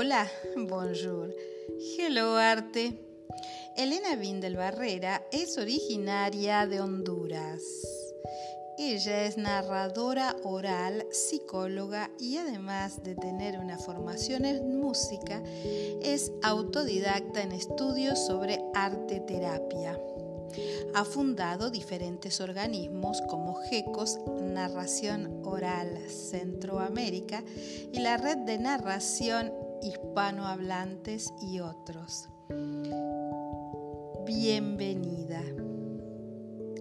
Hola, bonjour. Hello, arte. Elena Vindel Barrera es originaria de Honduras. Ella es narradora oral, psicóloga y además de tener una formación en música, es autodidacta en estudios sobre arte terapia. Ha fundado diferentes organismos como GECOS, Narración Oral Centroamérica y la Red de Narración Hispanohablantes y otros. Bienvenida.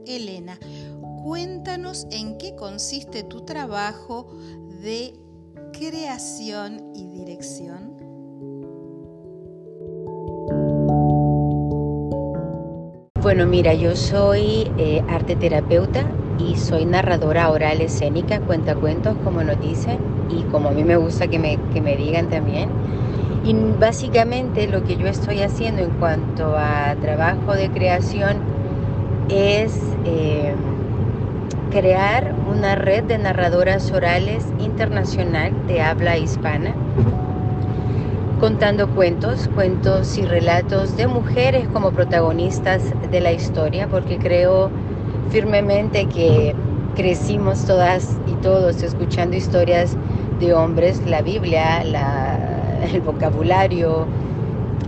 Elena, cuéntanos en qué consiste tu trabajo de creación y dirección. Bueno, mira, yo soy eh, arte terapeuta y soy narradora oral escénica, cuenta cuentos, como nos dicen, y como a mí me gusta que me, que me digan también. Y básicamente lo que yo estoy haciendo en cuanto a trabajo de creación es eh, crear una red de narradoras orales internacional de habla hispana contando cuentos, cuentos y relatos de mujeres como protagonistas de la historia, porque creo firmemente que crecimos todas y todos escuchando historias de hombres, la Biblia, el vocabulario,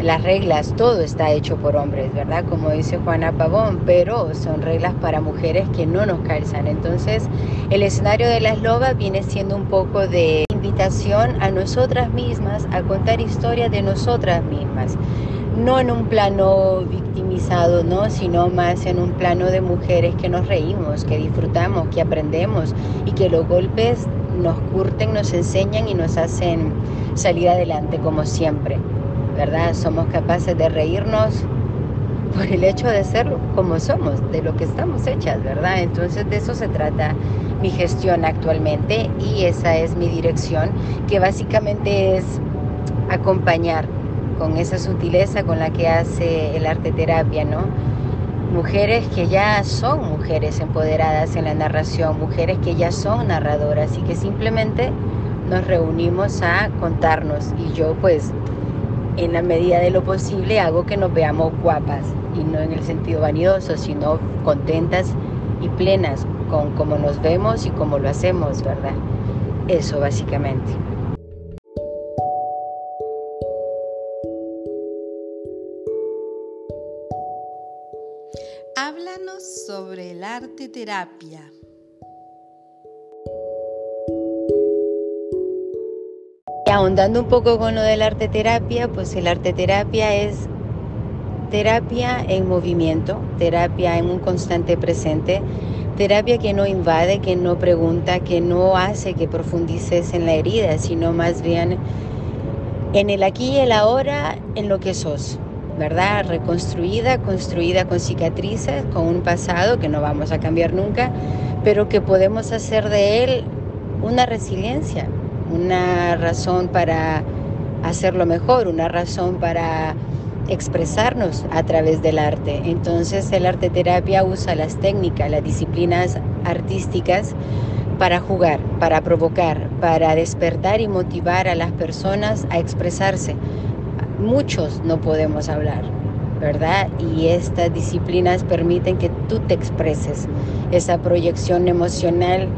las reglas, todo está hecho por hombres, ¿verdad? Como dice Juana Pavón, pero son reglas para mujeres que no nos calzan. Entonces, el escenario de las lobas viene siendo un poco de invitación a nosotras mismas a contar historias de nosotras mismas. No en un plano victimizado, ¿no? sino más en un plano de mujeres que nos reímos, que disfrutamos, que aprendemos y que los golpes nos curten, nos enseñan y nos hacen salir adelante como siempre. ¿verdad? Somos capaces de reírnos por el hecho de ser como somos, de lo que estamos hechas, ¿verdad? Entonces de eso se trata mi gestión actualmente y esa es mi dirección, que básicamente es acompañar con esa sutileza con la que hace el arte terapia, ¿no? Mujeres que ya son mujeres empoderadas en la narración, mujeres que ya son narradoras y que simplemente nos reunimos a contarnos y yo pues en la medida de lo posible hago que nos veamos guapas y no en el sentido vanidoso, sino contentas y plenas con cómo nos vemos y cómo lo hacemos, ¿verdad? Eso básicamente. Háblanos sobre el arte terapia. ahondando un poco con lo del arte terapia, pues el arte terapia es terapia en movimiento, terapia en un constante presente, terapia que no invade, que no pregunta, que no hace que profundices en la herida, sino más bien en el aquí y el ahora, en lo que sos, ¿verdad? Reconstruida, construida con cicatrices, con un pasado que no vamos a cambiar nunca, pero que podemos hacer de él una resiliencia, una razón para hacerlo mejor, una razón para expresarnos a través del arte. Entonces el arte terapia usa las técnicas, las disciplinas artísticas para jugar, para provocar, para despertar y motivar a las personas a expresarse. Muchos no podemos hablar, ¿verdad? Y estas disciplinas permiten que tú te expreses. Esa proyección emocional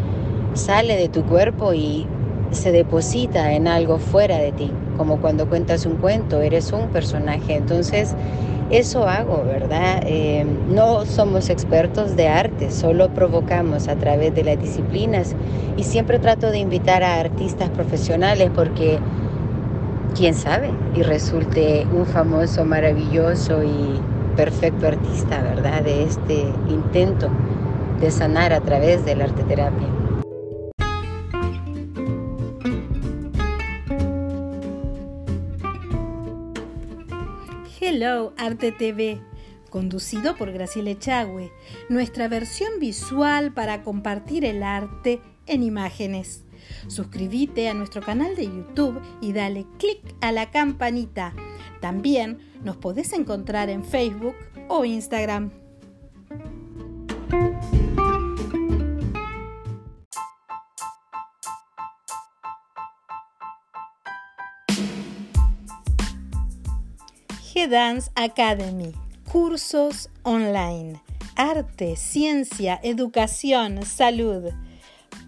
sale de tu cuerpo y se deposita en algo fuera de ti, como cuando cuentas un cuento, eres un personaje. Entonces, eso hago, ¿verdad? Eh, no somos expertos de arte, solo provocamos a través de las disciplinas y siempre trato de invitar a artistas profesionales porque, quién sabe, y resulte un famoso, maravilloso y perfecto artista, ¿verdad? De este intento de sanar a través del arte terapia. Hello Arte TV, conducido por Graciela Echagüe, nuestra versión visual para compartir el arte en imágenes. Suscríbete a nuestro canal de YouTube y dale click a la campanita. También nos podés encontrar en Facebook o Instagram. G-Dance Academy, cursos online, arte, ciencia, educación, salud,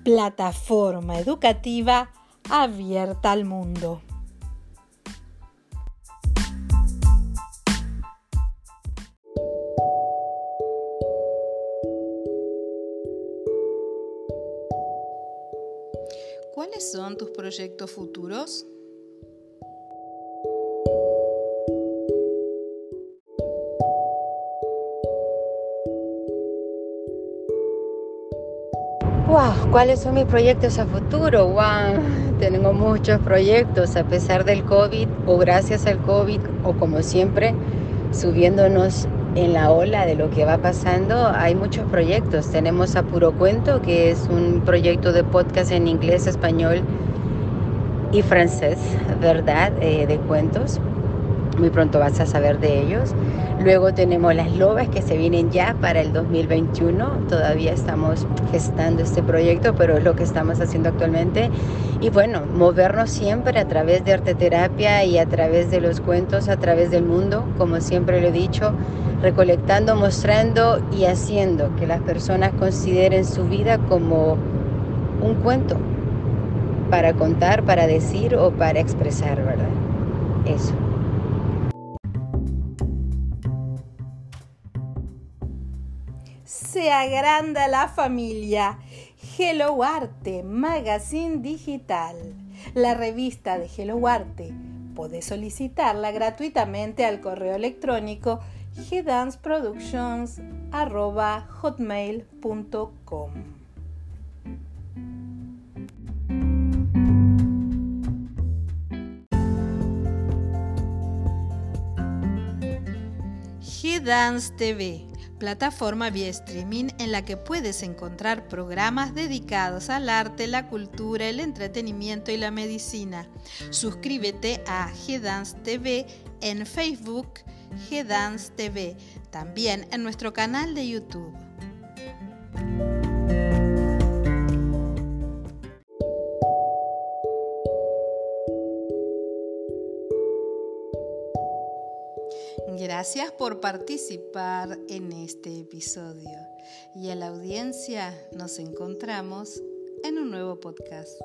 plataforma educativa abierta al mundo. ¿Cuáles son tus proyectos futuros? ¿Cuáles son mis proyectos a futuro? Wow, tengo muchos proyectos a pesar del COVID o gracias al COVID o como siempre subiéndonos en la ola de lo que va pasando, hay muchos proyectos. Tenemos a Puro Cuento, que es un proyecto de podcast en inglés, español y francés, ¿verdad? Eh, de cuentos. Muy pronto vas a saber de ellos. Luego tenemos las lobas que se vienen ya para el 2021. Todavía estamos gestando este proyecto, pero es lo que estamos haciendo actualmente. Y bueno, movernos siempre a través de arte terapia y a través de los cuentos, a través del mundo, como siempre lo he dicho, recolectando, mostrando y haciendo que las personas consideren su vida como un cuento para contar, para decir o para expresar, ¿verdad? Eso. Se agranda la familia. Hello Arte, Magazine Digital. La revista de Hello Arte. Podés solicitarla gratuitamente al correo electrónico gdanceproductions.hotmail.com. G-Dance TV plataforma vía streaming en la que puedes encontrar programas dedicados al arte, la cultura, el entretenimiento y la medicina. Suscríbete a G-Dance TV en Facebook, G-Dance TV, también en nuestro canal de YouTube. Gracias por participar en este episodio y a la audiencia nos encontramos en un nuevo podcast.